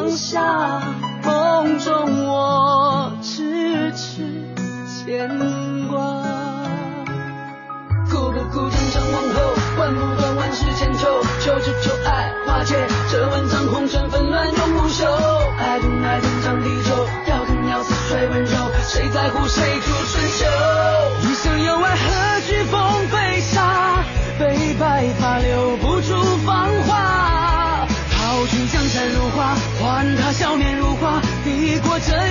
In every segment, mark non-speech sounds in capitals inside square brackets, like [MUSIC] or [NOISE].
放下。梦中我痴痴牵挂。哭不哭，天长往后，断不断，万世千秋。求只求爱化解，这万丈红尘纷乱永不休。爱不爱，天长地久，要恨要似水温柔，谁在乎谁主春秋？一生有爱，何惧风飞沙？悲白发留不住芳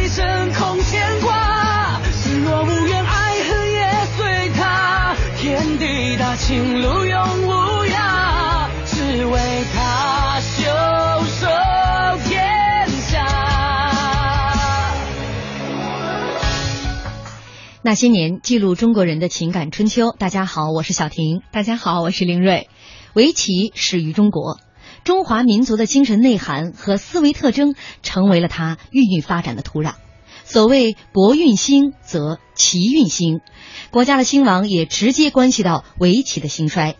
过这一生空牵挂。心若无怨，爱恨也随他。天地大，情路永无涯，只为他袖手天下。那些年，记录中国人的情感春秋。大家好，我是小婷。大家好，我是林瑞。围棋始于中国，中华民族的精神内涵和思维特征成为了它孕育发展的土壤。所谓国运兴，则棋运兴，国家的兴亡也直接关系到围棋的兴衰。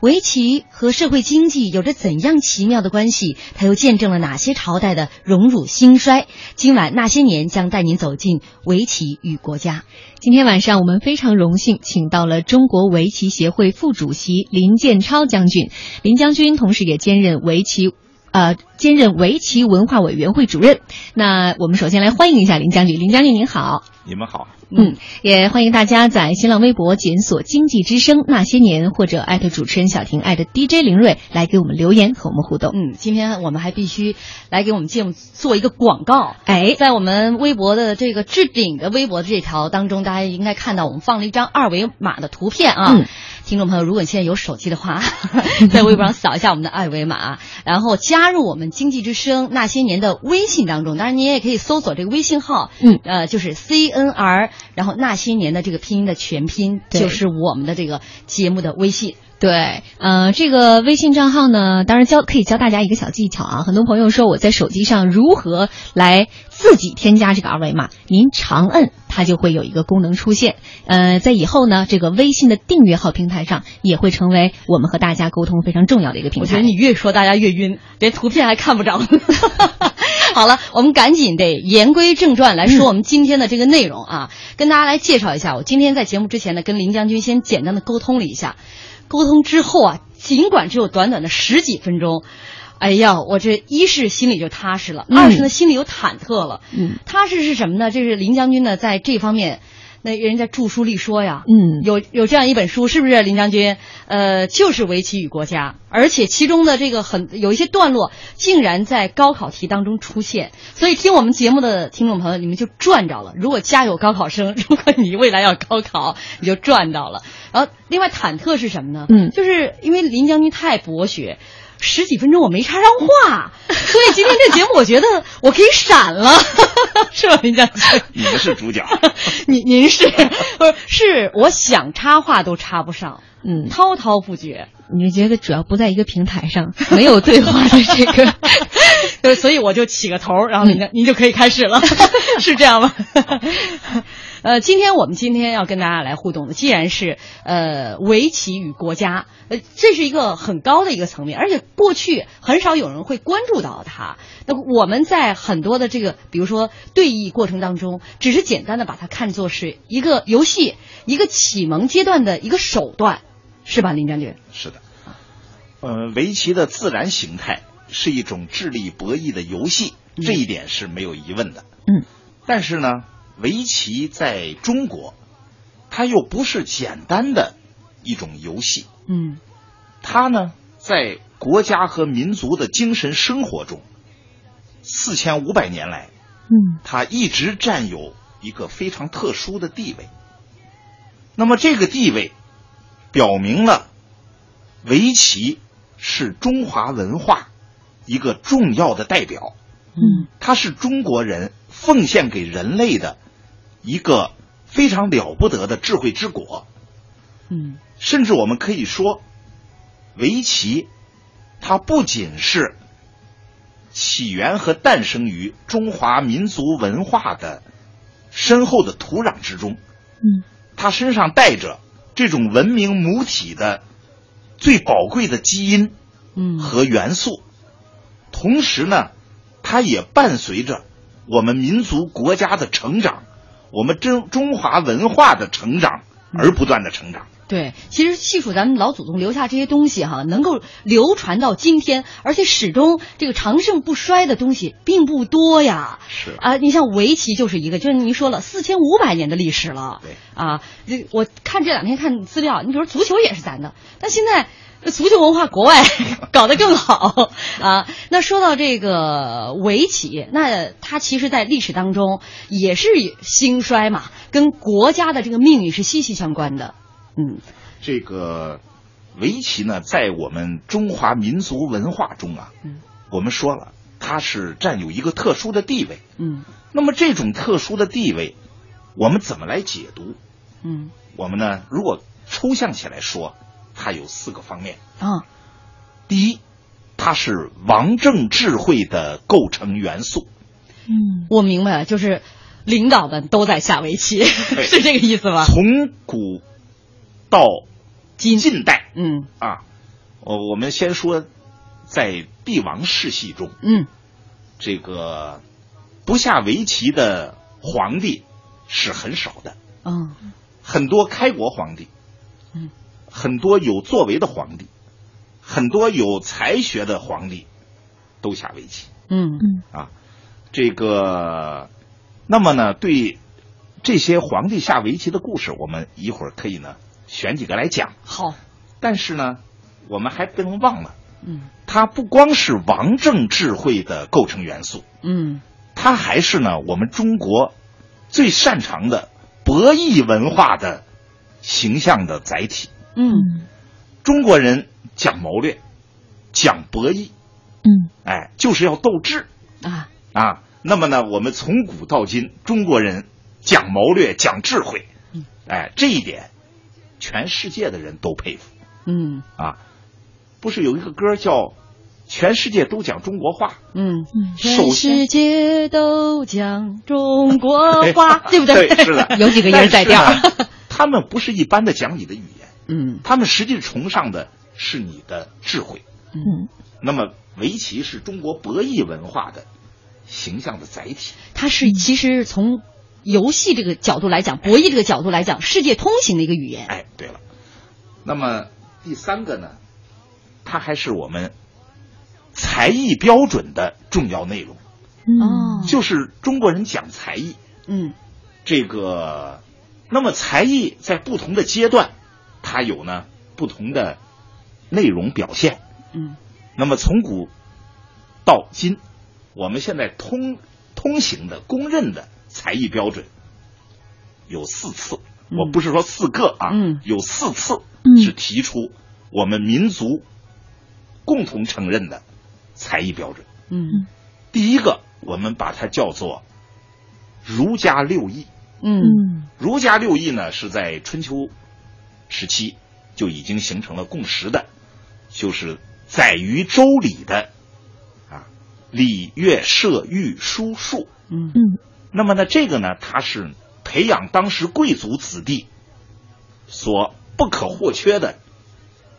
围棋和社会经济有着怎样奇妙的关系？它又见证了哪些朝代的荣辱兴衰？今晚那些年将带您走进围棋与国家。今天晚上我们非常荣幸请到了中国围棋协会副主席林建超将军，林将军同时也兼任围棋。呃，兼任围棋文化委员会主任。那我们首先来欢迎一下林将军，林将军您好。你们好，嗯，也欢迎大家在新浪微博检索“经济之声那些年”或者艾特主持人小婷艾特 DJ 林睿来给我们留言和我们互动。嗯，今天我们还必须来给我们节目做一个广告。哎，在我们微博的这个置顶的微博这条当中，大家应该看到我们放了一张二维码的图片啊。嗯听众朋友，如果你现在有手机的话，[LAUGHS] 在微博上扫一下我们的二维码，然后加入我们经济之声那些年的微信当中。当然，您也可以搜索这个微信号，嗯，呃，就是 C N R，然后那些年的这个拼音的全拼，对就是我们的这个节目的微信。对，呃，这个微信账号呢，当然教可以教大家一个小技巧啊。很多朋友说我在手机上如何来自己添加这个二维码，您长摁它就会有一个功能出现。呃，在以后呢，这个微信的订阅号平台上也会成为我们和大家沟通非常重要的一个平台。我觉得你越说大家越晕，连图片还看不着。[LAUGHS] 好了，我们赶紧得言归正传来说我们今天的这个内容啊，跟大家来介绍一下。我今天在节目之前呢，跟林将军先简单的沟通了一下，沟通之后啊，尽管只有短短的十几分钟。哎呀，我这一是心里就踏实了，嗯二是呢心里有忐忑了。嗯，踏实是什么呢？这是林将军呢在这方面，那人家著书立说呀，嗯有有这样一本书，是不是林将军？呃，就是《围棋与国家》，而且其中的这个很有一些段落，竟然在高考题当中出现。所以听我们节目的听众朋友，你们就赚着了。如果家有高考生，[LAUGHS] 如果你未来要高考，你就赚到了。然后，另外忐忑是什么呢？嗯就是因为林将军太博学。十几分钟我没插上话，所以今天这节目我觉得我可以闪了，[LAUGHS] 是吧，林将军？[LAUGHS] 你们是主角，[LAUGHS] 您您是不是是我想插话都插不上，嗯，滔滔不绝。你就觉得主要不在一个平台上，没有对话的这个对，所以我就起个头，然后您就、您就可以开始了，是这样吗？呃，今天我们今天要跟大家来互动的，既然是呃围棋与国家，呃，这是一个很高的一个层面，而且过去很少有人会关注到它。那我们在很多的这个，比如说对弈过程当中，只是简单的把它看作是一个游戏，一个启蒙阶段的一个手段，是吧，林将军？是的，呃，围棋的自然形态是一种智力博弈的游戏，这一点是没有疑问的。嗯，但是呢，围棋在中国，它又不是简单的一种游戏，嗯。它呢，在国家和民族的精神生活中，四千五百年来，嗯。它一直占有一个非常特殊的地位。那么这个地位，表明了围棋是中华文化一个重要的代表，嗯。它是中国人奉献给人类的一个非常了不得的智慧之果。嗯。甚至我们可以说，围棋它不仅是起源和诞生于中华民族文化的深厚的土壤之中，嗯。它身上带着这种文明母体的最宝贵的基因嗯。和元素，同时呢，它也伴随着我们民族国家的成长，我们中中华文化的成长而不断的成长。对，其实细数咱们老祖宗留下这些东西哈，能够流传到今天，而且始终这个长盛不衰的东西并不多呀。是啊，你像围棋就是一个，就是您说了四千五百年的历史了。对啊，这我看这两天看资料，你比如足球也是咱的，但现在这足球文化国外 [LAUGHS] 搞得更好啊。那说到这个围棋，那它其实在历史当中也是兴衰嘛，跟国家的这个命运是息息相关的。嗯这个围棋呢，在我们中华民族文化中啊，嗯我们说了，它是占有一个特殊的地位。嗯那么这种特殊的地位，我们怎么来解读？嗯我们呢，如果抽象起来说，它有四个方面。啊。第一，它是王政智慧的构成元素。嗯。我明白了，就是领导们都在下围棋，[LAUGHS] 是这个意思吧？从古到今近代。嗯。啊，我我们先说，在帝王世系中，嗯。这个不下围棋的皇帝是很少的，嗯。很多开国皇帝，嗯，很多有作为的皇帝，很多有才学的皇帝都下围棋嗯嗯啊。这个，那么呢，对这些皇帝下围棋的故事，我们一会儿可以呢选几个来讲。好但是呢，我们还不能忘了，嗯它不光是王政智慧的构成元素，嗯它还是呢我们中国最擅长的博弈文化的形象的载体。嗯。中国人讲谋略，讲博弈，嗯。哎，就是要斗智。啊。啊。那么呢，我们从古到今，中国人讲谋略，讲智慧。嗯，哎，这一点，全世界的人都佩服。嗯。啊。不是有一个歌叫《全世界都讲中国话》？嗯，嗯首先全世界都讲中国话，[LAUGHS] 对不对？对，是的，[LAUGHS] 有几个音在调。他们不是一般的讲你的语言，嗯他们实际崇尚的是你的智慧。嗯那么，围棋是中国博弈文化的形象的载体。它是其实从游戏这个角度来讲，博弈这个角度来讲，世界通行的一个语言。哎，对了，那么第三个呢，它还是我们才艺标准的重要内容，嗯哦就是中国人讲才艺，嗯这个，那么才艺在不同的阶段，它有呢不同的内容表现。嗯那么从古到今，我们现在通通行的、公认的才艺标准有四次，嗯我不是说四个啊，嗯有四次嗯是提出我们民族共同承认的才艺标准。嗯第一个，我们把它叫做儒家六艺。嗯嗯儒家六艺呢，是在春秋时期就已经形成了共识的，就是载于周礼的啊礼乐射御书数。嗯嗯那么呢，这个呢，它是培养当时贵族子弟所不可或缺的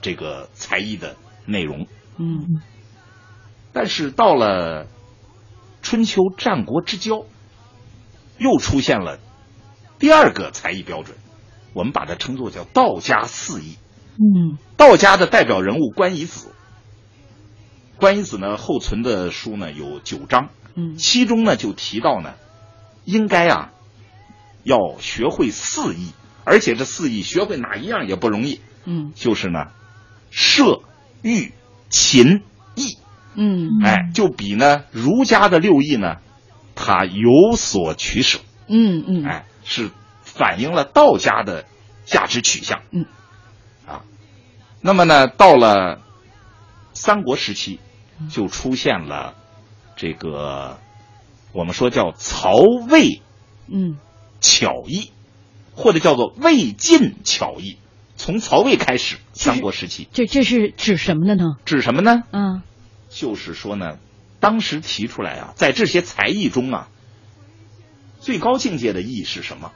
这个才艺的内容。嗯但是到了春秋战国之交，又出现了第二个才艺标准，我们把它称作叫道家四艺。嗯。道家的代表人物关夷子，关夷子呢后存的书呢有九章，嗯。其中呢就提到呢，应该啊要学会四艺，而且这四艺学会哪一样也不容易，嗯。就是呢射、御、琴、艺，嗯。哎，就比呢儒家的六艺呢，它有所取舍，嗯嗯。哎，是反映了道家的价值取向。嗯，啊，那么呢，到了三国时期，就出现了这个我们说叫曹魏嗯巧艺，或者叫做魏晋巧艺。从曹魏开始，三国时期这这是指什么的呢？指什么呢？嗯就是说呢，当时提出来啊，在这些才艺中啊，最高境界的艺是什么？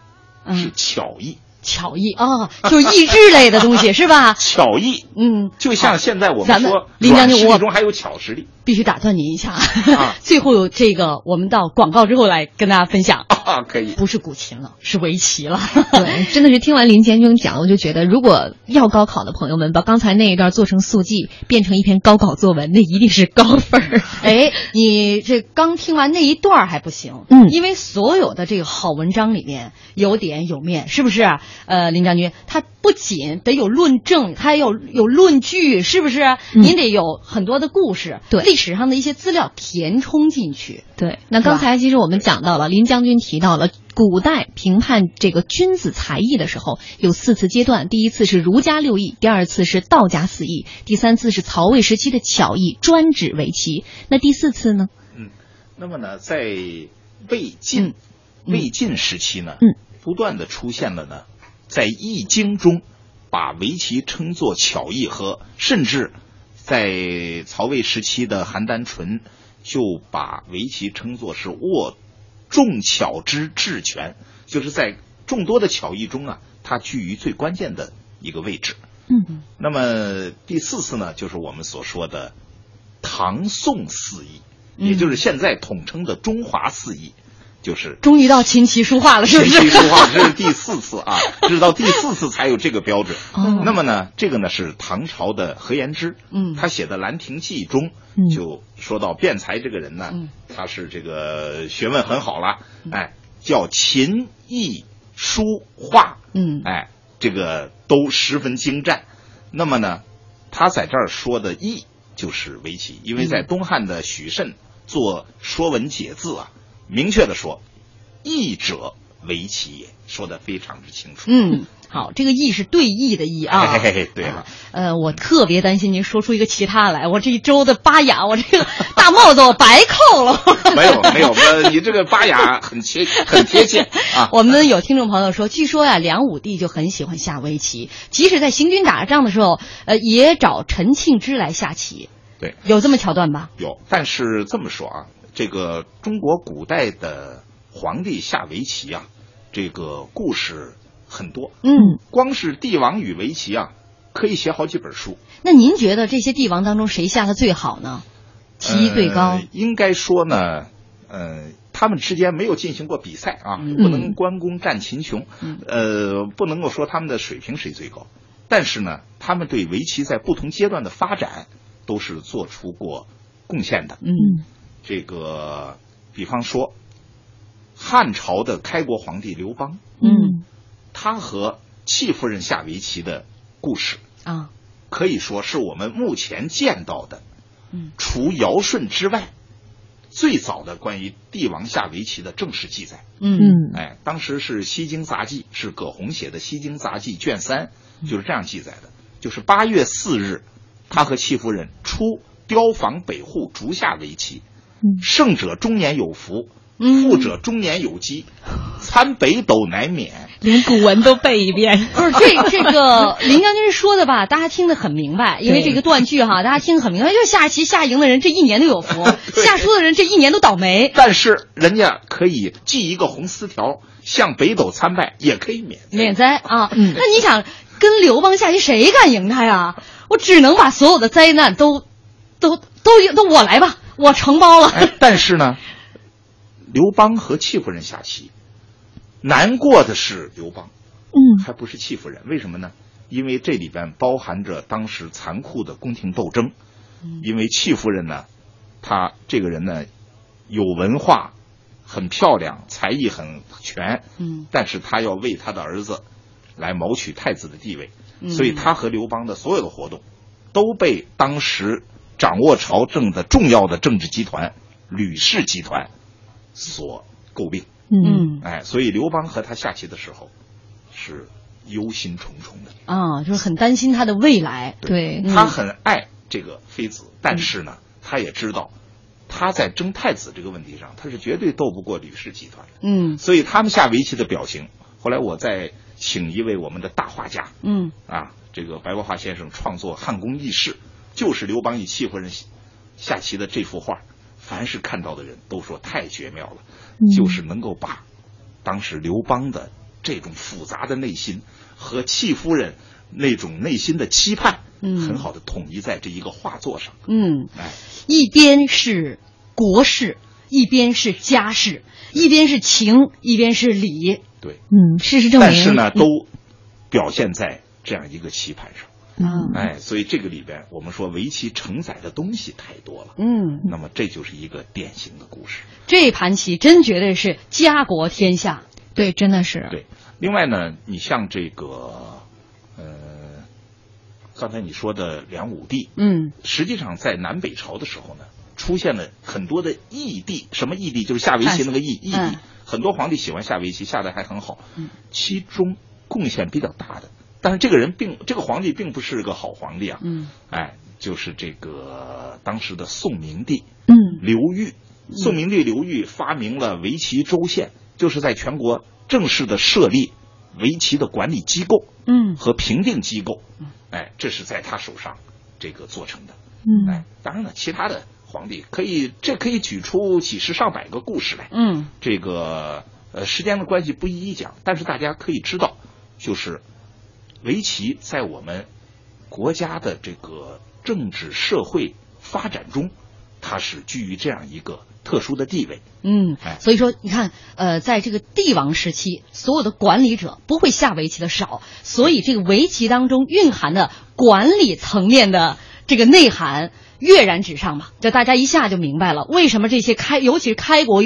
是嗯，巧艺。巧艺啊，就是益智类的东西 [LAUGHS] 是吧？巧艺嗯，就像现在我咱们们说，林将军我力中还有巧实力必须打断您一下。啊 [LAUGHS] 最后这个我们到广告之后来跟大家分享，啊，可以。不是古琴了，是围棋了。对，真的是听完林将军讲，我就觉得，如果要高考的朋友们把刚才那一段做成速记，变成一篇高考作文，那一定是高分儿。[LAUGHS] 哎，你这刚听完那一段还不行，嗯因为所有的这个好文章里面有点有面，是不是？呃，林将军，他不仅得有论证，他有有论据，是不是？嗯您得有很多的故事，对历史上的一些资料填充进去。对，那刚才其实我们讲到了，林将军提到了古代评判这个君子才艺的时候有四次阶段，第一次是儒家六艺，第二次是道家四艺，第三次是曹魏时期的巧艺，专指围棋。那第四次呢？嗯那么呢，在魏晋、嗯魏晋时期呢，嗯，不断的出现了呢，在易经中把围棋称作巧艺和，甚至在曹魏时期的邯郸淳就把围棋称作是握众巧之至权，就是在众多的巧艺中啊，它居于最关键的一个位置。嗯。那么第四次呢，就是我们所说的唐宋四艺，嗯。也就是现在统称的中华四艺，就是终于到琴棋书画了，是不是？琴？棋书画，这是第四次啊，[LAUGHS] 直到第四次才有这个标准。哦。那么呢，这个呢是唐朝的何言之，嗯。他写的《兰亭记》中嗯。就说到辩才这个人呢，嗯。他是这个学问很好了，哎，叫琴艺书画，嗯。哎，这个都十分精湛。那么呢，他在这儿说的艺就是围棋，因为在嗯。东汉的许慎做《说文解字》啊，明确的说，义者为棋也，说的非常之清楚。嗯，好，这个义是对弈的义啊。嘿嘿嘿对了，呃，我特别担心您说出一个其他来，我这一周的巴雅，我这个大帽子我白扣了。没 [LAUGHS] 有没有，呃，你这个巴雅很贴 [LAUGHS] 很贴切啊。我们有听众朋友说，据说呀，梁武帝就很喜欢下围棋，即使在行军打仗的时候，呃，也找陈庆之来下棋。对，有这么桥段吧？有，但是这么说啊，这个中国古代的皇帝下围棋啊，这个故事很多。嗯，光是帝王与围棋啊，可以写好几本书。那您觉得这些帝王当中谁下的最好呢？棋艺最高呃？应该说呢，呃，他们之间没有进行过比赛啊，嗯不能关公战秦琼，嗯呃，不能够说他们的水平谁最高，但是呢，他们对围棋在不同阶段的发展都是做出过贡献的。嗯这个，比方说，汉朝的开国皇帝刘邦，嗯。他和戚夫人下围棋的故事，啊。可以说是我们目前见到的，嗯。除尧舜之外，最早的关于帝王下围棋的正式记载。嗯。嗯。哎，当时是《西京杂记》，是葛洪写的《西京杂记》卷三，就是这样记载的：就是八月四日，他和戚夫人出雕房北户竹下围棋，嗯胜者终年有福，嗯富者终年有基，参北斗乃免。连古文都背一遍。[LAUGHS] 不是这这个 [LAUGHS] 林将军说的吧，大家听得很明白，因为这个断句哈，大家听得很明白，就是下棋下赢的人这一年都有福，下输的人这一年都倒霉。但是人家可以系一个红丝条，向北斗参拜，也可以免。免灾啊！嗯那你想跟刘邦下棋，谁敢赢他呀？我只能把所有的灾难都都都都我来吧，我承包了。哎，但是呢，刘邦和戚夫人下棋，难过的是刘邦，嗯还不是戚夫人。为什么呢？因为这里边包含着当时残酷的宫廷斗争。因为戚夫人呢，她这个人呢，有文化，很漂亮，才艺很全，嗯但是她要为她的儿子来谋取太子的地位，嗯所以她和刘邦的所有的活动都被当时掌握朝政的重要的政治集团吕氏集团所诟病。嗯哎，所以刘邦和他下棋的时候是忧心忡忡的。啊，就是很担心他的未来。对嗯他很爱这个妃子，但是呢，他也知道他在争太子这个问题上，他是绝对斗不过吕氏集团的。嗯所以他们下围棋的表情，后来我再请一位我们的大画家嗯啊，这个白国华先生创作《汉宫轶事》，就是刘邦与戚夫人下棋的这幅画，凡是看到的人都说太绝妙了，嗯就是能够把当时刘邦的这种复杂的内心和戚夫人那种内心的期盼，嗯很好的统一在这一个画作上。嗯，哎，一边是国事，一边是家事，一边是情，一边是理。对，嗯，事实证明，但是呢，都表现在这样一个棋盘上。嗯哎，所以这个里边，我们说围棋承载的东西太多了。嗯，那么这就是一个典型的故事。这盘棋真绝对是家国天下。对，真的是，对，另外呢，你像这个，呃，刚才你说的梁武帝，嗯实际上在南北朝的时候呢，出现了很多的义帝，什么义帝？就是下围棋那个义义帝嗯，很多皇帝喜欢下围棋，下的还很好嗯，其中贡献比较大的，但是这个人并这个皇帝并不是个好皇帝啊，嗯。哎，就是这个当时的宋明帝，嗯。刘裕，宋明帝刘裕发明了围棋州县，就是在全国正式的设立围棋的管理机构嗯。和评定机构，哎，这是在他手上这个做成的。嗯。哎，当然了，其他的皇帝可以，这可以举出几十上百个故事来。嗯。这个呃，时间的关系不一一讲，但是大家可以知道，就是围棋在我们国家的这个政治社会发展中，它是居于这样一个特殊的地位。嗯哎，所以说你看，呃，在这个帝王时期，所有的管理者不会下围棋的少，所以这个围棋当中蕴含的管理层面的这个内涵跃然纸上嘛，就大家一下就明白了，为什么这些开，尤其是开国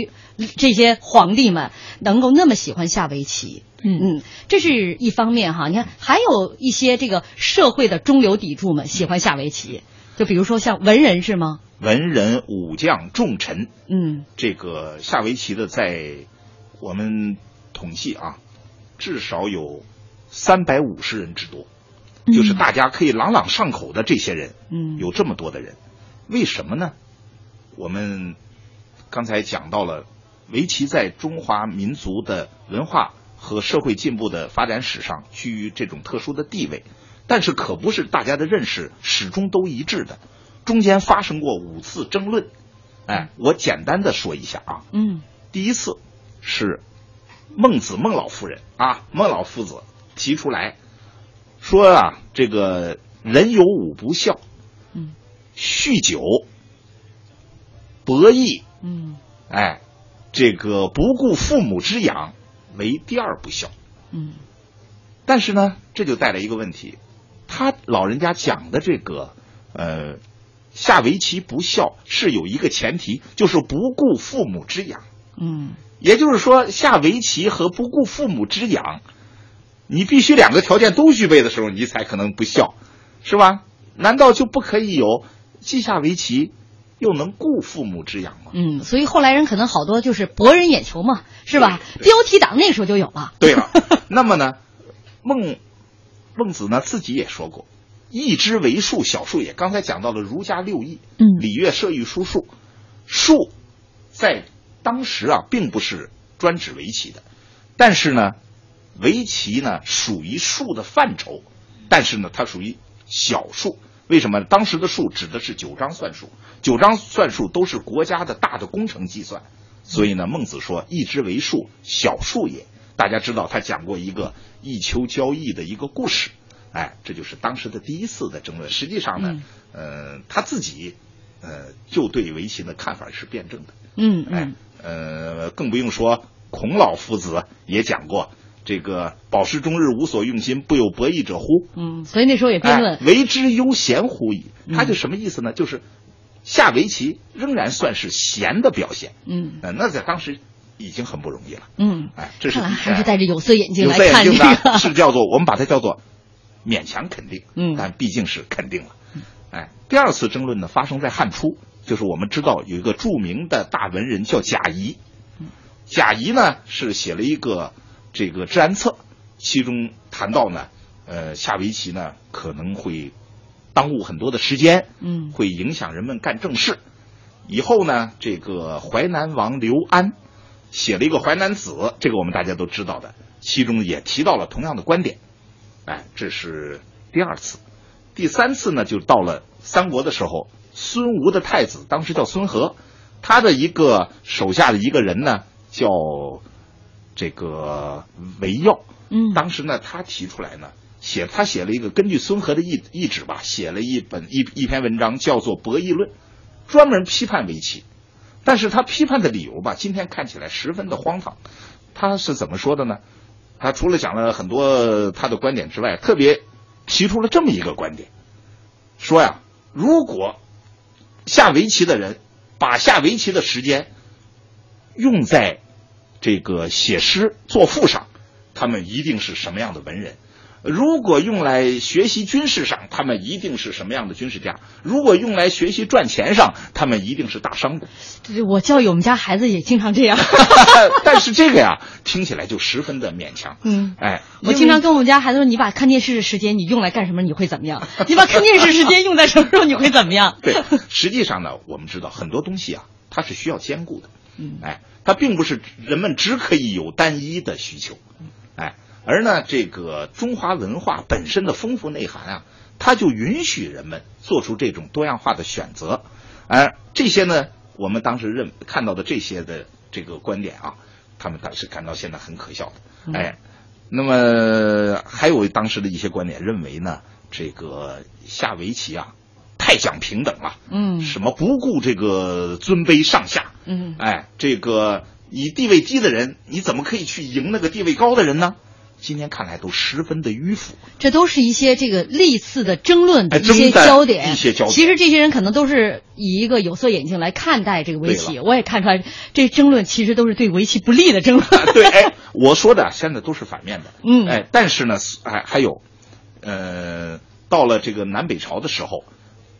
这些皇帝们能够那么喜欢下围棋。嗯嗯，这是一方面哈。你看，还有一些这个社会的中流砥柱们喜欢下围棋，就比如说像文人是吗？文人武将重臣，嗯这个下围棋的，在我们统计啊，至少有三百五十人之多，就是大家可以朗朗上口的这些人，嗯，有这么多的人，为什么呢？我们刚才讲到了围棋在中华民族的文化和社会进步的发展史上居于这种特殊的地位，但是可不是大家的认识始终都一致的，中间发生过五次争论。哎，我简单的说一下啊，嗯。第一次是孟子孟老夫人。啊，孟老夫子提出来说啊，这个人有五不孝，嗯，酗酒、博弈，嗯哎，这个不顾父母之养为第二不孝。嗯但是呢，这就带来一个问题，他老人家讲的这个呃下围棋不孝是有一个前提，就是不顾父母之养。嗯也就是说，下围棋和不顾父母之养，你必须两个条件都具备的时候，你才可能不孝，是吧？难道就不可以有既下围棋又能顾父母之养嘛？嗯，所以后来人可能好多就是博人眼球嘛，是吧？标题党那时候就有了。对了，[LAUGHS] 那么呢，孟孟子呢自己也说过，义之为数，小数也。刚才讲到了儒家六艺，嗯礼乐射御书数，数在当时啊并不是专指围棋的，但是呢，围棋呢属于数的范畴，但是呢它属于小数。为什么？当时的数指的是九章算术，九章算术都是国家的大的工程计算，所以呢，孟子说“一之为数，小数也”。大家知道他讲过一个一丘交易的一个故事，哎，这就是当时的第一次的争论。实际上呢，呃，他自己呃就对围棋的看法是辩证的。嗯哎，呃，更不用说孔老夫子也讲过这个“饱食终日，无所用心，不有博弈者乎”。嗯，所以那时候也辩论哎，为之悠闲乎矣。他就什么意思呢？就是下围棋仍然算是闲的表现。嗯呃，那在当时已经很不容易了。嗯，哎，这是看来还是戴着有色眼镜有色眼来看这镜的个。是叫做我们把它叫做勉强肯定，嗯但毕竟是肯定了。哎，第二次争论呢发生在汉初，就是我们知道有一个著名的大文人叫贾谊，贾谊呢是写了一个这个治安策，其中谈到呢，呃，下围棋呢可能会耽误很多的时间，嗯会影响人们干正事。以后呢，这个淮南王刘安写了一个《淮南子》，这个我们大家都知道的，其中也提到了同样的观点。哎，这是第二次，第三次呢，就到了三国的时候，孙吴的太子当时叫孙和，他的一个手下的一个人呢叫这个为要，嗯当时呢他提出来呢。写他写了一个根据孙和的意意旨吧，写了一本一一篇文章，叫做《博弈论》，专门批判围棋。但是他批判的理由吧，今天看起来十分的荒唐。他是怎么说的呢？他除了讲了很多他的观点之外，特别提出了这么一个观点，说呀，如果下围棋的人把下围棋的时间用在这个写诗作赋上，他们一定是什么样的文人？如果用来学习军事上，他们一定是什么样的军事家？如果用来学习赚钱上，他们一定是大商我教育我们家孩子也经常这样。[LAUGHS] [LAUGHS] 但是这个呀，听起来就十分的勉强。嗯，哎，我经常跟我们家孩子说：“你把看电视的时间你用来干什么？你会怎么样？[LAUGHS] 你把看电视时间用在什么时候？你会怎么样？”对，实际上呢，我们知道很多东西啊，它是需要兼顾的。嗯哎，它并不是人们只可以有单一的需求。哎，而呢，这个中华文化本身的丰富内涵啊，它就允许人们做出这种多样化的选择。而这些呢，我们当时认看到的这些的这个观点啊，他们当时感到现在很可笑的。哎，那么还有当时的一些观点认为呢，这个下围棋啊，太讲平等了。嗯什么不顾这个尊卑上下？嗯哎，这个以地位低的人，你怎么可以去赢那个地位高的人呢？今天看来都十分的迂腐。这都是一些这个历次的争论的哎一些焦点。一些焦点其实这些人可能都是以一个有色眼镜来看待这个围棋。我也看出来，这争论其实都是对围棋不利的争论。[LAUGHS] 对，哎，我说的现在都是反面的。嗯哎，但是呢，哎还有，呃，到了这个南北朝的时候，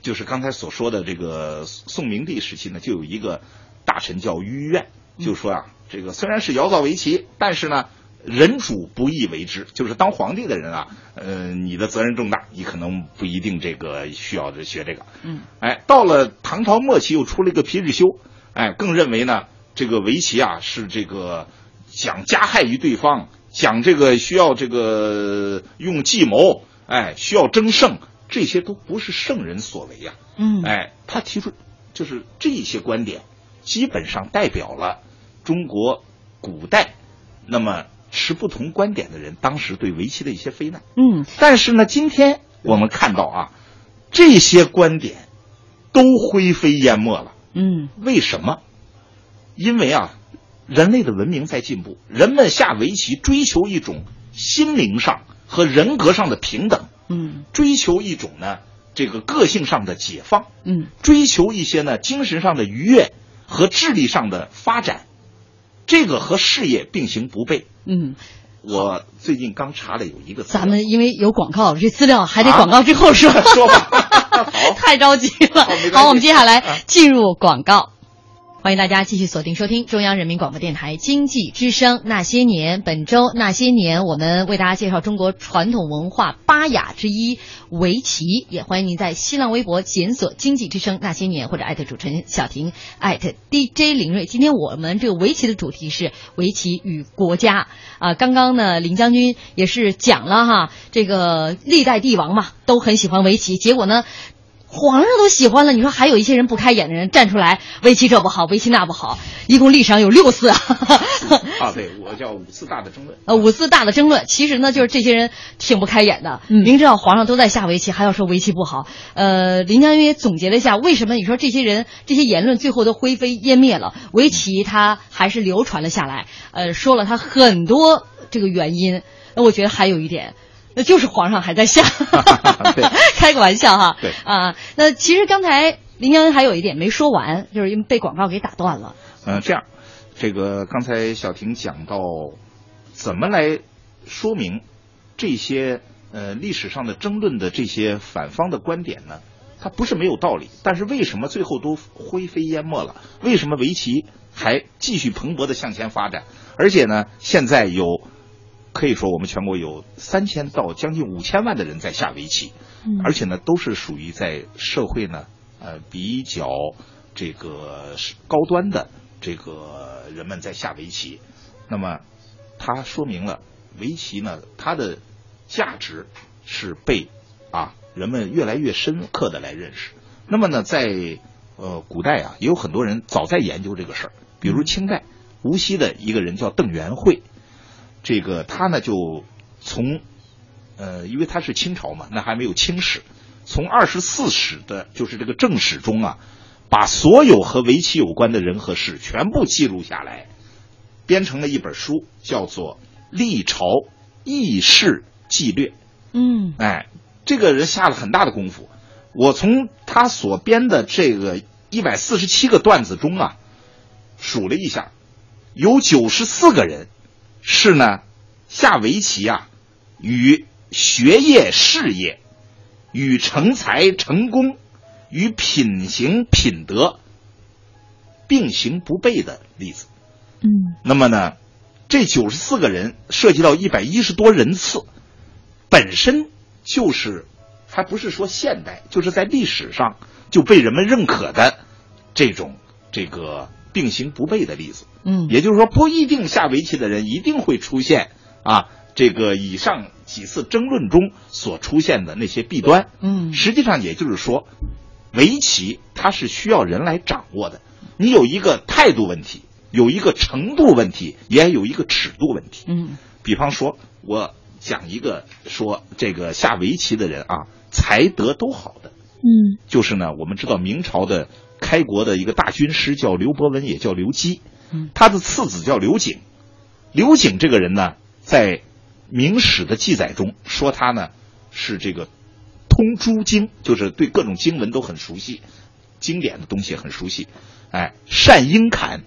就是刚才所说的这个宋明帝时期呢，就有一个大臣叫于愿，就说啊，这个虽然是摇造围棋，但是呢。人主不易为之，就是当皇帝的人啊，呃，你的责任重大，你可能不一定这个需要学这个。嗯，哎，到了唐朝末期又出了一个皮日休，哎，更认为呢，这个围棋啊是这个想加害于对方，想这个需要这个用计谋，哎，需要争胜，这些都不是圣人所为呀、嗯，哎，他提出就是这些观点，基本上代表了中国古代那么持不同观点的人当时对围棋的一些非难。嗯，但是呢，今天我们看到啊，这些观点都灰飞烟灭了。嗯，为什么？因为啊，人类的文明在进步，人们下围棋追求一种心灵上和人格上的平等，嗯，追求一种呢这个个性上的解放，嗯，追求一些呢精神上的愉悦和智力上的发展，这个和事业并行不悖。嗯，我最近刚查了有一个，咱们因为有广告，这资料还得广告之后说。说吧，[LAUGHS] 好。太着急了好我们接下来啊进入广告。欢迎大家继续锁定收听中央人民广播电台经济之声《那些年》。本周《那些年》，我们为大家介绍中国传统文化八雅之一围棋。也欢迎您在新浪微博检索“经济之声那些年”或者艾特主持人小婷，艾特 DJ 林睿。今天我们这个围棋的主题是围棋与国家啊。刚刚呢，林将军也是讲了哈，这个历代帝王嘛都很喜欢围棋，结果呢。皇上都喜欢了，你说还有一些人不开眼的人站出来，围棋这不好，围棋那不好，一共历史上有六次啊。啊，对我叫五次大的争论。呃，五次大的争论，其实呢就是这些人挺不开眼的，嗯明知道皇上都在下围棋，还要说围棋不好。呃，林将军也总结了一下，为什么你说这些人这些言论最后都灰飞烟灭了，围棋它还是流传了下来。呃，说了他很多这个原因，那我觉得还有一点。那就是皇上还在下，[LAUGHS] [LAUGHS] 对开个玩笑哈。对啊，那其实刚才林将军还有一点没说完，就是因为被广告给打断了。嗯、这样，这个刚才小婷讲到怎么来说明这些呃历史上的争论的这些反方的观点呢？它不是没有道理，但是为什么最后都灰飞烟灭了？为什么围棋还继续蓬勃的向前发展？而且呢，现在有可以说我们全国有三千到将近五千万的人在下围棋，嗯。而且呢都是属于在社会呢呃比较这个是高端的这个人们在下围棋，那么它说明了围棋呢它的价值是被啊人们越来越深刻的来认识。那么呢，在呃古代啊，也有很多人早在研究这个事儿，比如清代无锡的一个人叫邓元惠，这个他呢就从呃，因为他是清朝嘛，那还没有清史，从二十四史的，就是这个正史中啊，把所有和围棋有关的人和事全部记录下来，编成了一本书，叫做《历朝轶事纪略》。嗯哎，这个人下了很大的功夫。我从他所编的这个一百四十七个段子中啊，数了一下，有九十四个人是呢下围棋啊，与学业、事业、与成才、成功、与品行、品德并行不悖的例子。嗯那么呢，这九十四个人涉及到一百一十多人次，本身就是还不是说现代，就是在历史上就被人们认可的这种这个并行不悖的例子。嗯也就是说，不一定下围棋的人一定会出现啊这个以上几次争论中所出现的那些弊端。嗯实际上也就是说，围棋它是需要人来掌握的。你有一个态度问题，有一个程度问题，也有一个尺度问题。嗯比方说，我讲一个说这个下围棋的人啊，才德都好的，嗯就是呢，我们知道明朝的开国的一个大军师叫刘伯温，也叫刘基嗯，他的次子叫刘景。刘景这个人呢，在明史的记载中说他呢是这个通诸经，就是对各种经文都很熟悉，经典的东西很熟悉，哎，善英侃，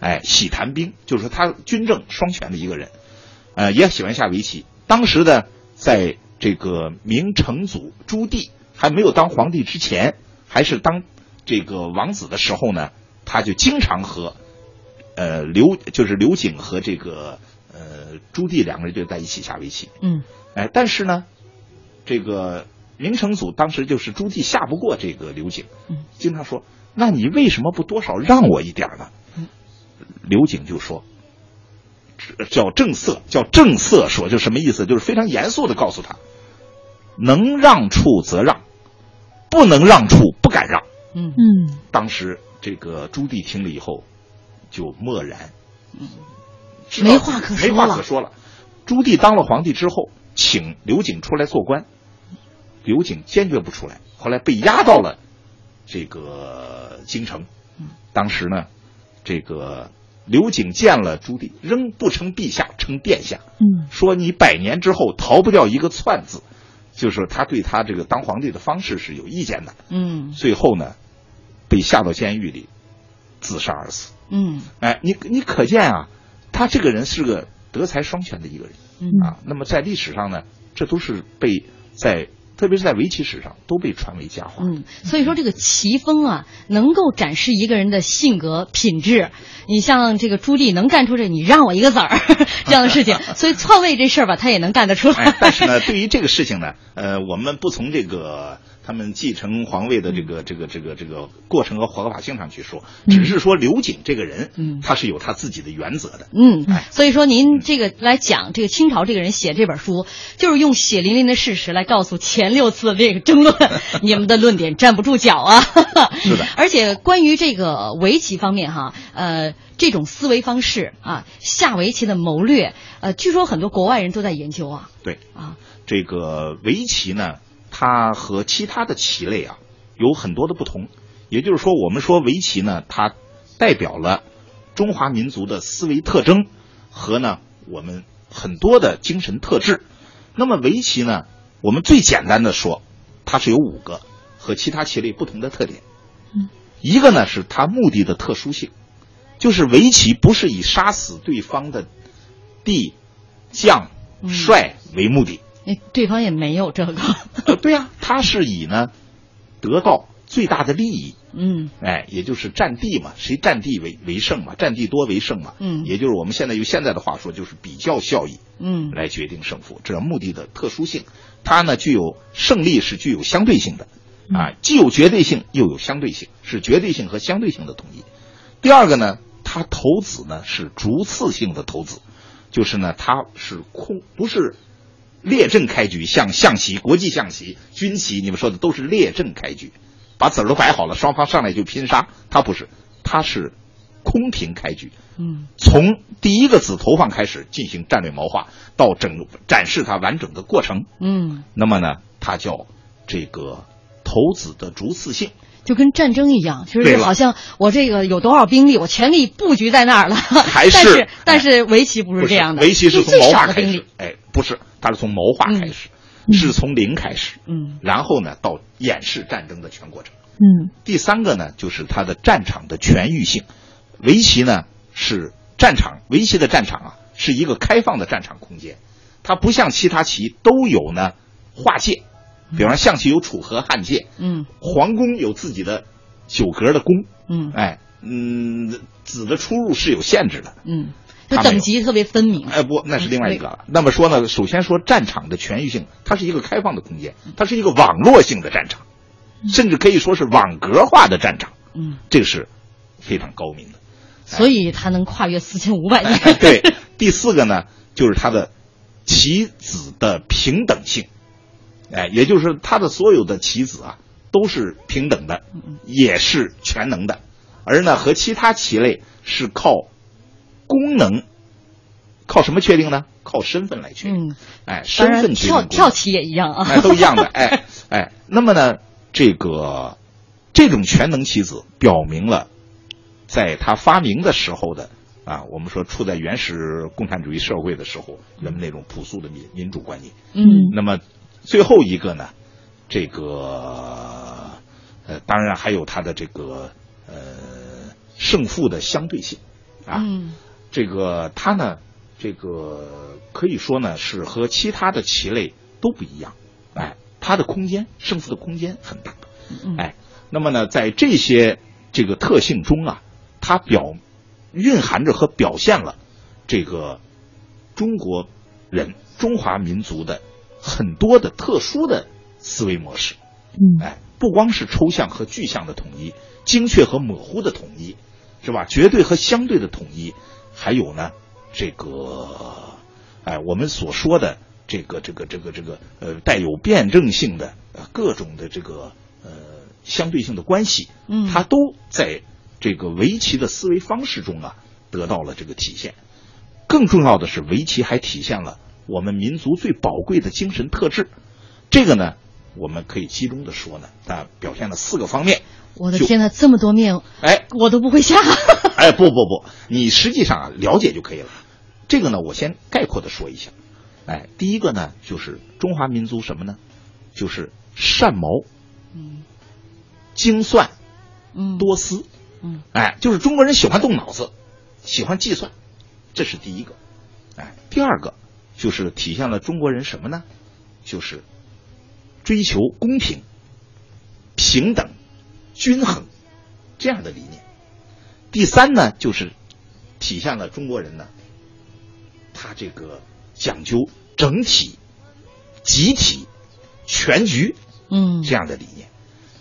哎，喜谈兵，就是说他军政双全的一个人，呃，也喜欢下围棋。当时呢，在这个明成祖朱棣还没有当皇帝之前，还是当这个王子的时候呢，他就经常和呃刘就是刘景和这个呃朱棣两个人就在一起下围棋。嗯哎，但是呢，这个明成祖当时就是朱棣下不过这个刘景，嗯经常说：“那你为什么不多少让我一点呢？”嗯刘景就说：“叫正色，叫正色说，就什么意思？就是非常严肃的告诉他，能让处则让，不能让处不敢让。”嗯。嗯当时这个朱棣听了以后就默然，嗯。没话可说没话了可说了。朱棣当了皇帝之后，请刘景出来做官，刘景坚决不出来，后来被押到了这个京城。当时呢，这个刘景见了朱棣，仍不称陛下，称殿下，嗯。说你百年之后逃不掉一个篡字，就是他对他这个当皇帝的方式是有意见的。嗯。最后呢，被下到监狱里，自杀而死。嗯哎，你你可见啊，他这个人是个德才双全的一个人嗯啊。那么在历史上呢，这都是被在特别是在围棋史上都被传为佳话。嗯，所以说这个棋风啊，能够展示一个人的性格品质。你像这个朱棣能干出这“你让我一个子儿” [LAUGHS] 这样的事情，[LAUGHS] 所以篡位这事儿吧，他也能干得出来。哎，但是呢，对于这个事情呢，呃，我们不从这个。他们继承皇位的这个这个这个这个过程和合法性上去说，只是说刘瑾这个人，嗯，他是有他自己的原则的，嗯，所以说您这个来讲这个清朝这个人写这本书，就是用血淋淋的事实来告诉前六次的这个争论，你们的论点站不住脚啊，[LAUGHS] 是的。[LAUGHS] 而且关于这个围棋方面哈，呃，这种思维方式啊，下围棋的谋略，呃，据说很多国外人都在研究啊，对。啊，这个围棋呢。它和其他的棋类啊有很多的不同，也就是说，我们说围棋呢，它代表了中华民族的思维特征和呢我们很多的精神特质。那么围棋呢，我们最简单的说，它是有五个和其他棋类不同的特点。嗯，一个呢是它目的的特殊性，就是围棋不是以杀死对方的帝、将、帅为目的。哎，对方也没有这个。[LAUGHS] 对呀，他是以呢得到最大的利益。嗯。哎，也就是占地嘛，谁占地为为胜嘛，占地多为胜嘛。嗯。也就是我们现在用现在的话说，就是比较效益。嗯。来决定胜负，这目的的特殊性，它呢具有胜利是具有相对性的，啊，既有绝对性又有相对性，是绝对性和相对性的统一。第二个呢，它投资呢是逐次性的投资，就是呢它是空不是。列阵开局，像象棋、国际象棋、军棋，你们说的都是列阵开局，把子儿都摆好了，双方上来就拼杀。他不是，他是空庭开局。嗯，从第一个子投放开始进行战略谋划，到整展示它完整的过程。嗯，那么呢，它叫这个投子的逐次性。就跟战争一样，就是好像我这个有多少兵力，我全力布局在那儿了。还是 [LAUGHS] 但是围棋不是这样的，围棋是从谋划开始。哎，不是，它是从谋划开始，是从零开始。嗯，然后呢，到演示战争的全过程。嗯，第三个呢，就是它的战场的全域性。围棋呢是战场，围棋的战场啊是一个开放的战场空间，它不像其他棋都有呢划界。比方说象棋有楚河汉界，嗯，皇宫有自己的九格的宫，嗯，哎，嗯，子的出入是有限制的，嗯，就等级特别分明。哎，不，那是另外一个。那么说呢，首先说战场的全域性，它是一个开放的空间，它是一个网络性的战场，甚至可以说是网格化的战场，嗯，这个是非常高明的，所以它能跨越四千五百年。对，第四个呢，就是它的棋子的平等性。哎，也就是它的所有的棋子啊，都是平等的，也是全能的，而呢和其他棋类是靠功能，靠什么确定呢？靠身份来确定。哎，身份跳跳棋也一样啊，哎，都一样的。[LAUGHS] 哎哎，那么呢，这个这种全能棋子表明了，在他发明的时候的啊，我们说处在原始共产主义社会的时候，人们那种朴素的民民主观念。嗯，那么。最后一个呢，这个呃，当然还有它的这个呃胜负的相对性啊，这个它呢，这个可以说呢是和其他的棋类都不一样，哎，它的空间胜负的空间很大，哎，那么呢，在这些这个特性中啊，它表蕴含着和表现了这个中国人中华民族的。很多的特殊的思维模式，嗯，哎，不光是抽象和具象的统一，精确和模糊的统一，是吧？绝对和相对的统一，还有呢，这个，哎，我们所说的这个这个这个这个呃，带有辩证性的呃各种的这个呃相对性的关系，嗯，它都在这个围棋的思维方式中啊得到了这个体现。更重要的是，围棋还体现了。我们民族最宝贵的精神特质，这个呢，我们可以集中的说呢，它表现了四个方面。我的天呐，这么多面，哎，我都不会下。[LAUGHS] 哎，不不不，你实际上啊了解就可以了。这个呢，我先概括的说一下。哎，第一个呢，就是中华民族什么呢？就是善谋，嗯，精算，嗯，多思，嗯，哎，就是中国人喜欢动脑子，喜欢计算，这是第一个。哎，第二个。就是体现了中国人什么呢？就是追求公平、平等、均衡这样的理念。第三呢，就是体现了中国人呢，他这个讲究整体、集体、全局，嗯，这样的理念。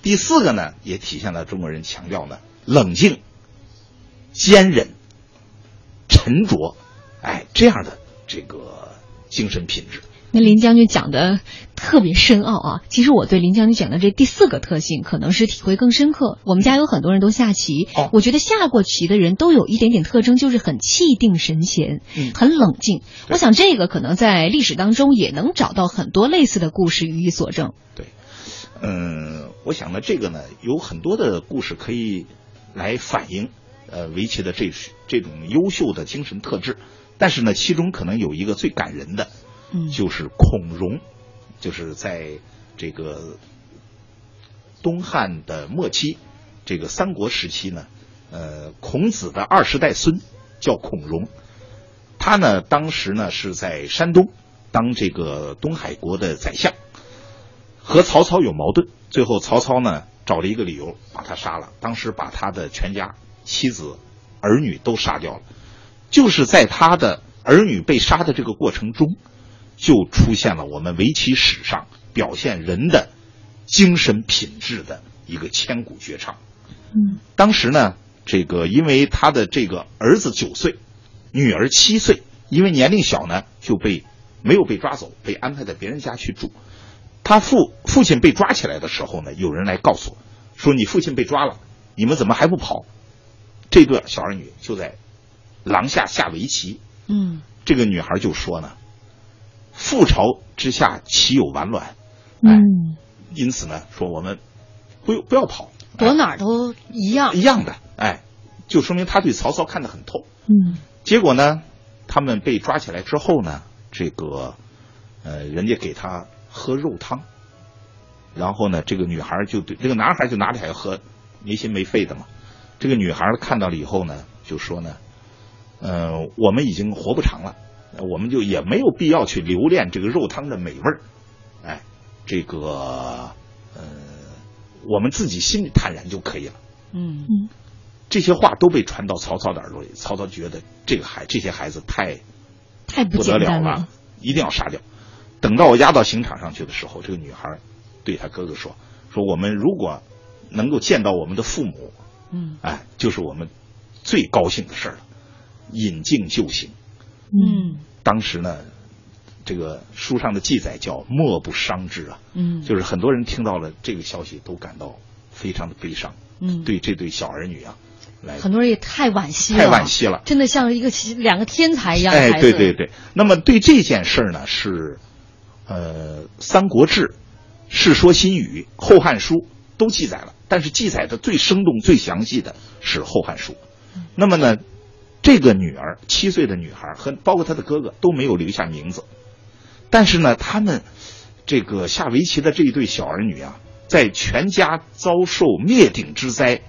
第四个呢，也体现了中国人强调呢冷静、坚韧、沉着，哎，这样的这个精神品质。那林将军讲的特别深奥啊！其实我对林将军讲的这第四个特性，可能是体会更深刻。我们家有很多人都下棋，哦我觉得下过棋的人都有一点点特征，就是很气定神闲，嗯很冷静。我想这个可能在历史当中也能找到很多类似的故事予以佐证。对，嗯，我想呢，这个呢有很多的故事可以来反映呃围棋的这这种优秀的精神特质，但是呢，其中可能有一个最感人的，就是孔融，就是在这个东汉的末期，这个三国时期呢，呃，孔子的二十代孙叫孔融，他呢当时呢是在山东当这个东海国的宰相。和曹操有矛盾，最后曹操呢找了一个理由把他杀了，当时把他的全家、妻子、儿女都杀掉了。就是在他的儿女被杀的这个过程中，就出现了我们围棋史上表现人的精神品质的一个千古绝唱。嗯，当时呢，这个因为他的这个儿子九岁，女儿七岁，因为年龄小呢，就被没有被抓走，被安排在别人家去住。他父父亲被抓起来的时候呢，有人来告诉我，说你父亲被抓了，你们怎么还不跑？这对小儿女就在廊下下围棋。嗯这个女孩就说呢，覆巢之下岂有完卵？哎，嗯因此呢，说我们不不要跑，躲哪儿都一样一。样的，哎，就说明他对曹操看得很透。嗯结果呢，他们被抓起来之后呢，这个呃，人家给他喝肉汤，然后呢，这个女孩就对这个男孩就拿起来喝，没心没肺的嘛。这个女孩看到了以后呢，就说呢，呃，我们已经活不长了，呃我们就也没有必要去留恋这个肉汤的美味儿，哎，这个呃，我们自己心里坦然就可以了。嗯嗯这些话都被传到曹操的耳朵里，曹操觉得这个孩这些孩子太太不不得了了，一定要杀掉。等到我押到刑场上去的时候，这个女孩对她哥哥说：“说我们如果能够见到我们的父母，嗯哎，就是我们最高兴的事儿了。引颈就刑。嗯。当时呢，这个书上的记载叫“莫不伤之”啊，嗯，就是很多人听到了这个消息都感到非常的悲伤，嗯。对这对小儿女啊，来很多人也太惋惜了，太惋惜了。真的像一个两个天才一样哎，对对对。那么对这件事儿呢，是呃《三国志》《世说新语》《后汉书》都记载了，但是记载的最生动、最详细的是《后汉书》。那么呢，这个女儿七岁的女孩和包括她的哥哥都没有留下名字，但是呢，他们这个下围棋的这一对小儿女啊，在全家遭受灭顶之灾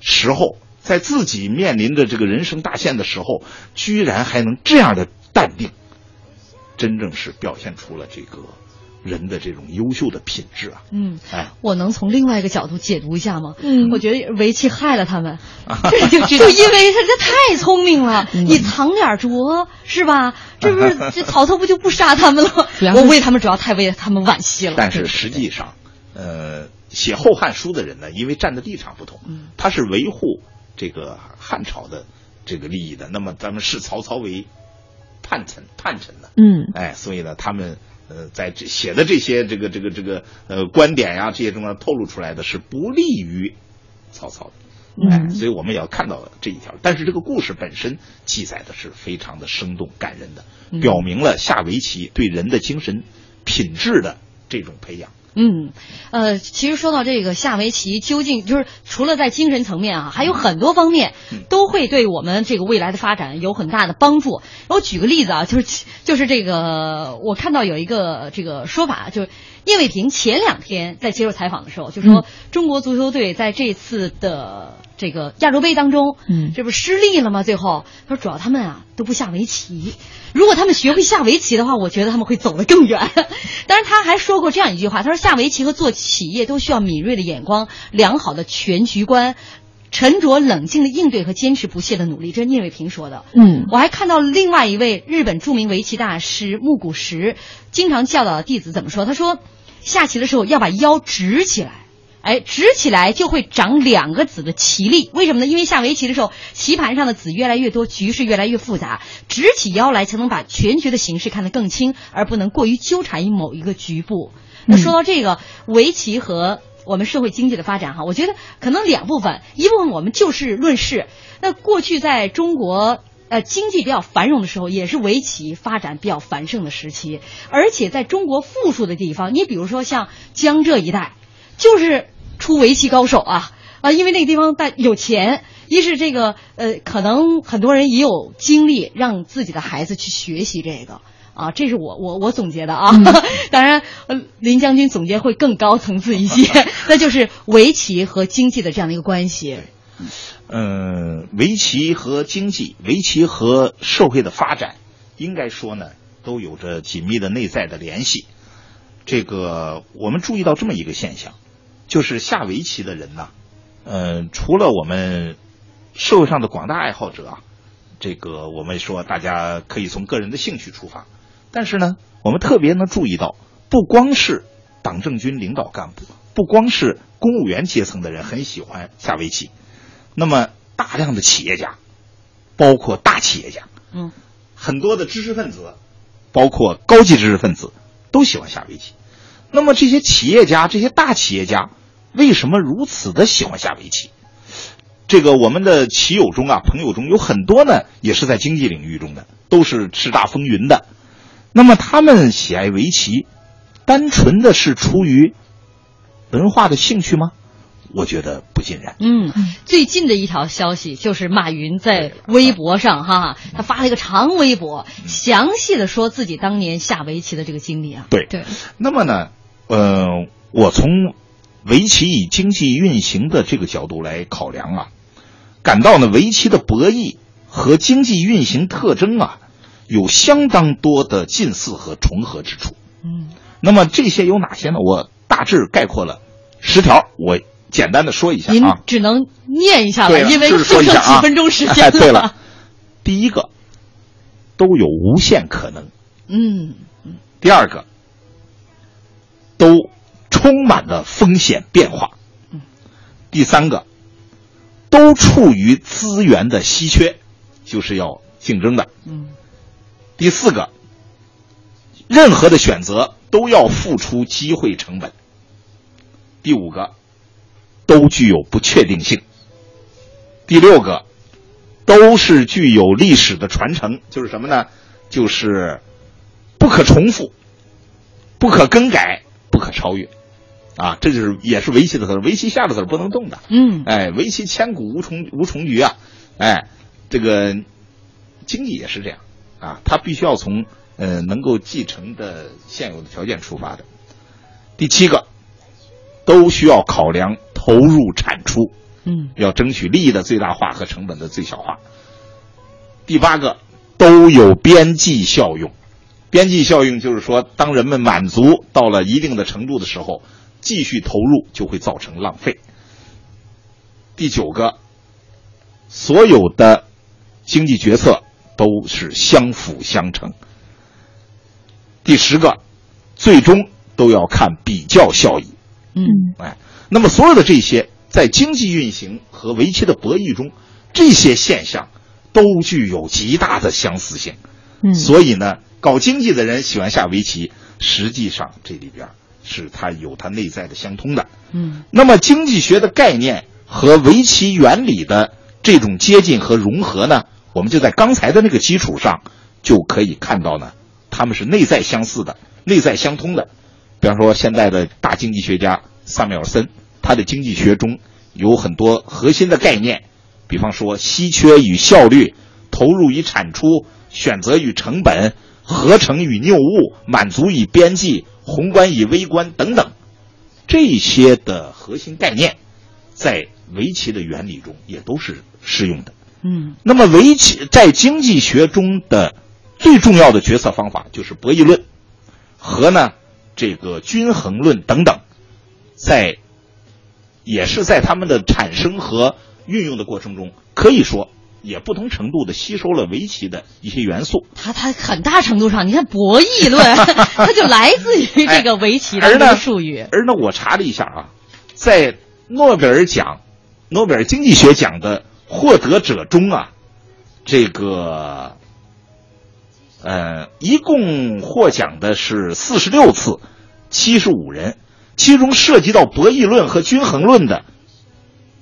时候，在自己面临着这个人生大限的时候，居然还能这样的淡定，真正是表现出了这个人的这种优秀的品质啊！嗯，哎，我能从另外一个角度解读一下吗？嗯我觉得围棋害了他们，[LAUGHS] 这就就因为他这太聪明了，嗯你藏点拙是吧？这不是这曹操不就不杀他们了 [LAUGHS] 我为他们主要太为他们惋惜了。但是实际上，呃，写《后汉书》的人呢，因为站的立场不同，嗯他是维护这个汉朝的这个利益的。那么咱们视曹操为叛臣，叛臣的，嗯哎，所以呢，他们呃在这写的这些这个这个这个呃观点呀、这些中呢，透露出来的是不利于曹操的。哎，嗯所以我们也要看到这一条。但是这个故事本身记载的是非常的生动感人的，嗯表明了下围棋对人的精神品质的这种培养。嗯，呃，其实说到这个下围棋，究竟就是除了在精神层面啊，还有很多方面嗯都会对我们这个未来的发展有很大的帮助。我举个例子啊，就是就是这个，我看到有一个这个说法，就是叶卫平前两天在接受采访的时候就说，嗯中国足球队在这次的这个亚洲杯当中，嗯这不是失利了吗？最后他说主要他们啊都不下围棋，如果他们学会下围棋的话，我觉得他们会走得更远。[LAUGHS] 当然他还说过这样一句话，他说下围棋和做企业都需要敏锐的眼光、良好的全局观。沉着冷静的应对和坚持不懈的努力，这是聂卫平说的。嗯我还看到了另外一位日本著名围棋大师木谷实，经常教导弟子怎么说。他说，下棋的时候要把腰直起来，哎，直起来就会长两个子的棋力。为什么呢？因为下围棋的时候，棋盘上的子越来越多，局势越来越复杂，直起腰来才能把全局的形势看得更清，而不能过于纠缠于某一个局部。那说到这个围棋和我们社会经济的发展哈，我觉得可能两部分，一部分我们就事论事。那过去在中国呃经济比较繁荣的时候，也是围棋发展比较繁盛的时期，而且在中国富庶的地方，你比如说像江浙一带，就是出围棋高手啊啊，因为那个地方大有钱。一是这个，呃，可能很多人也有精力让自己的孩子去学习这个，啊，这是我我我总结的啊。[LAUGHS] 当然，呃林将军总结会更高层次一些，[LAUGHS] 那就是围棋和经济的这样的一个关系。嗯，围棋和经济，围棋和社会的发展，应该说呢，都有着紧密的内在的联系。这个我们注意到这么一个现象，就是下围棋的人呢，嗯、除了我们社会上的广大爱好者啊，这个我们说大家可以从个人的兴趣出发，但是呢，我们特别能注意到，不光是党政军领导干部，不光是公务员阶层的人很喜欢下围棋，那么大量的企业家，包括大企业家，嗯，很多的知识分子，包括高级知识分子，都喜欢下围棋。那么这些企业家，这些大企业家，为什么如此的喜欢下围棋？这个我们的棋友中啊，朋友中有很多呢，也是在经济领域中的，都是叱咤风云的。那么他们喜爱围棋，单纯的是出于文化的兴趣吗？我觉得不尽然。嗯，最近的一条消息就是马云在微博上哈，他发了一个长微博，详细的说自己当年下围棋的这个经历啊。对对，那么呢，呃，我从围棋以经济运行的这个角度来考量啊，感到呢，围棋的博弈和经济运行特征啊，有相当多的近似和重合之处。嗯。那么这些有哪些呢？我大致概括了十条，我简单的说一下您啊。只能念一下了，对因为就就是剩几分钟时哎间对了，第一个都有无限可能，嗯。第二个都充满了风险变化，嗯。第三个都处于资源的稀缺，就是要竞争的。嗯第四个，任何的选择都要付出机会成本。第五个，都具有不确定性。第六个，都是具有历史的传承，就是什么呢？就是不可重复、不可更改、不可超越。啊，这就是也是围棋的词儿，围棋下的子儿不能动的。嗯哎，围棋千古无重无重局啊！哎，这个经济也是这样啊，它必须要从呃能够继承的现有的条件出发的。第七个，都需要考量投入产出，嗯要争取利益的最大化和成本的最小化。第八个，都有边际效用。边际效应就是说，当人们满足到了一定的程度的时候，继续投入就会造成浪费。第九个，所有的经济决策都是相辅相成。第十个，最终都要看比较效益。嗯哎，那么所有的这些在经济运行和围棋的博弈中，这些现象都具有极大的相似性。嗯所以呢，搞经济的人喜欢下围棋，实际上这里边是它有它内在的相通的。嗯那么经济学的概念和围棋原理的这种接近和融合呢，我们就在刚才的那个基础上就可以看到呢，他们是内在相似的、内在相通的。比方说，现在的大经济学家萨缪尔森，他的经济学中有很多核心的概念，比方说稀缺与效率、投入与产出、选择与成本、合成与谬误、满足与边际、宏观与微观等等。这些的核心概念，在围棋的原理中也都是适用的。嗯那么围棋在经济学中的最重要的决策方法就是博弈论和呢这个均衡论等等，在也是在他们的产生和运用的过程中，可以说也不同程度的吸收了围棋的一些元素。它它很大程度上，你看博弈论，[LAUGHS] 它就来自于这个围棋的术语。而呢，我查了一下啊，在诺贝尔奖、诺贝尔经济学奖的获得者中啊，这个呃，一共获奖的是四十六次，七十五人，其中涉及到博弈论和均衡论的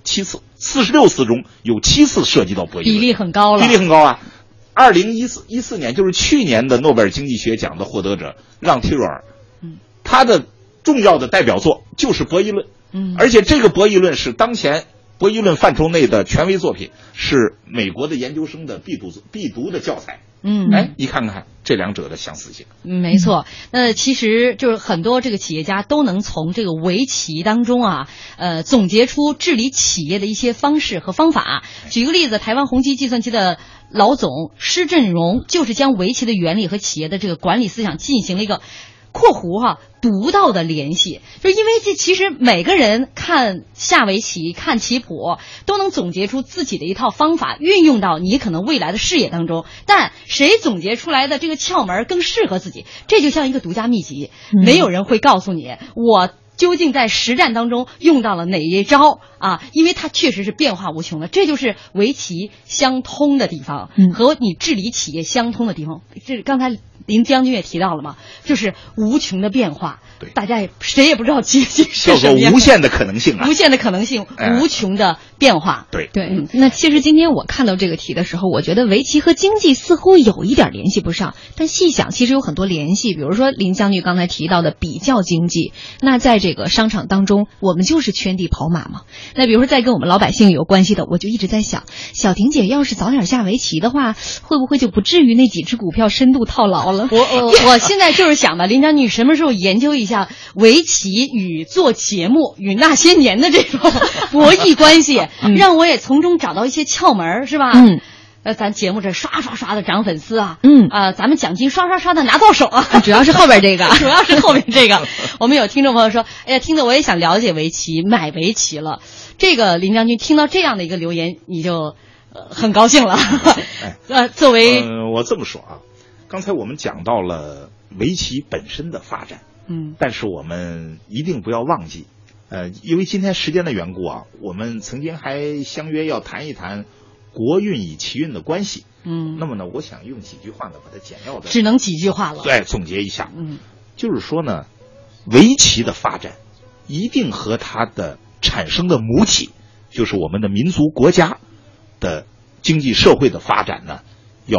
七次，四十六次中有七次涉及到博弈论，比例很高了，比例很高啊。二零一四一四年就是去年的诺贝尔经济学奖的获得者让·提若尔，嗯，他的重要的代表作就是博弈论，嗯，而且这个博弈论是当前博弈论范畴内的权威作品，是美国的研究生的必读必读的教材。嗯，哎，你看看这两者的相似性。嗯没错，那其实就是很多这个企业家都能从这个围棋当中啊，呃，总结出治理企业的一些方式和方法。举个例子，台湾宏基计算机的老总施振荣就是将围棋的原理和企业的这个管理思想进行了一个。括弧哈、独到的联系，就因为这其实每个人看下围棋、看棋谱，都能总结出自己的一套方法，运用到你可能未来的事业当中。但谁总结出来的这个窍门更适合自己，这就像一个独家秘籍，嗯没有人会告诉你我。究竟在实战当中用到了哪一招啊？因为它确实是变化无穷的，这就是围棋相通的地方，嗯和你治理企业相通的地方。这刚才林将军也提到了嘛，就是无穷的变化，对大家也谁也不知道结局是什么样无限的可能性啊无！限的可能性，哎无穷的变化。对，对，那其实今天我看到这个题的时候，我觉得围棋和经济似乎有一点联系不上，但细想其实有很多联系。比如说林将军刚才提到的比较经济，那在这个商场当中，我们就是圈地跑马嘛。那比如说再跟我们老百姓有关系的，我就一直在想，小婷姐要是早点下围棋的话，会不会就不至于那几只股票深度套牢了？我我 [LAUGHS] 我现在就是想吧，林将军，你什么时候研究一下围棋与做节目与那些年的这种 [LAUGHS] 博弈关系，让我也从中找到一些窍门儿，是吧？嗯。呃，咱节目这刷刷刷的涨粉丝啊，嗯啊、咱们奖金刷刷刷的拿到手啊，主要是后边这个 [LAUGHS] 主要是后面这个。我们有听众朋友说，哎呀，听得我也想了解围棋，买围棋了。这个林将军听到这样的一个留言，你就呃很高兴了。呃，作为呃，我这么说啊，刚才我们讲到了围棋本身的发展，嗯但是我们一定不要忘记，呃，因为今天时间的缘故啊，我们曾经还相约要谈一谈国运与棋运的关系。嗯，那么呢，我想用几句话呢，把它简要的只能几句话了。对总结一下，嗯就是说呢，围棋的发展一定和它的产生的母体，就是我们的民族国家的经济社会的发展呢，要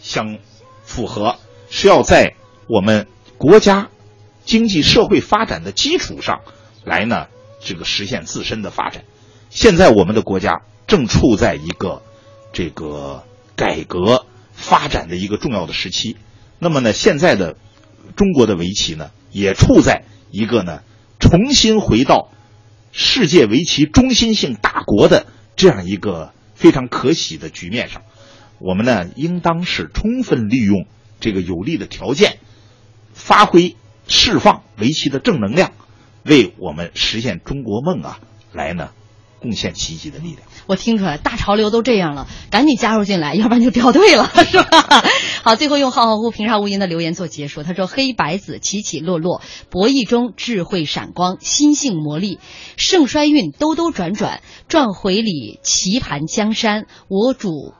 相符合，是要在我们国家经济社会发展的基础上来呢，这个实现自身的发展。现在我们的国家正处在一个这个改革发展的一个重要的时期。那么呢，现在的中国的围棋呢，也处在一个呢重新回到世界围棋中心性大国的这样一个非常可喜的局面上。我们呢，应当是充分利用这个有利的条件，发挥释放围棋的正能量，为我们实现中国梦啊，来呢贡献奇迹的力量。我听出来，大潮流都这样了，赶紧加入进来，要不然就掉队了，是吧？好，最后用浩浩乎平沙无垠的留言做结束。他说：“黑白子起起落落，博弈中智慧闪光，心性魔力，盛衰运兜兜转转，转回里棋盘江山，我主。”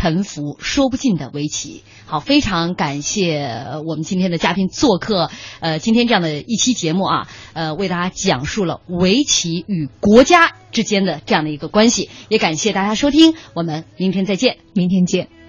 沉浮说不尽的围棋，好，非常感谢我们今天的嘉宾做客，呃，今天这样的一期节目啊，呃，为大家讲述了围棋与国家之间的这样的一个关系，也感谢大家收听，我们明天再见。明天见。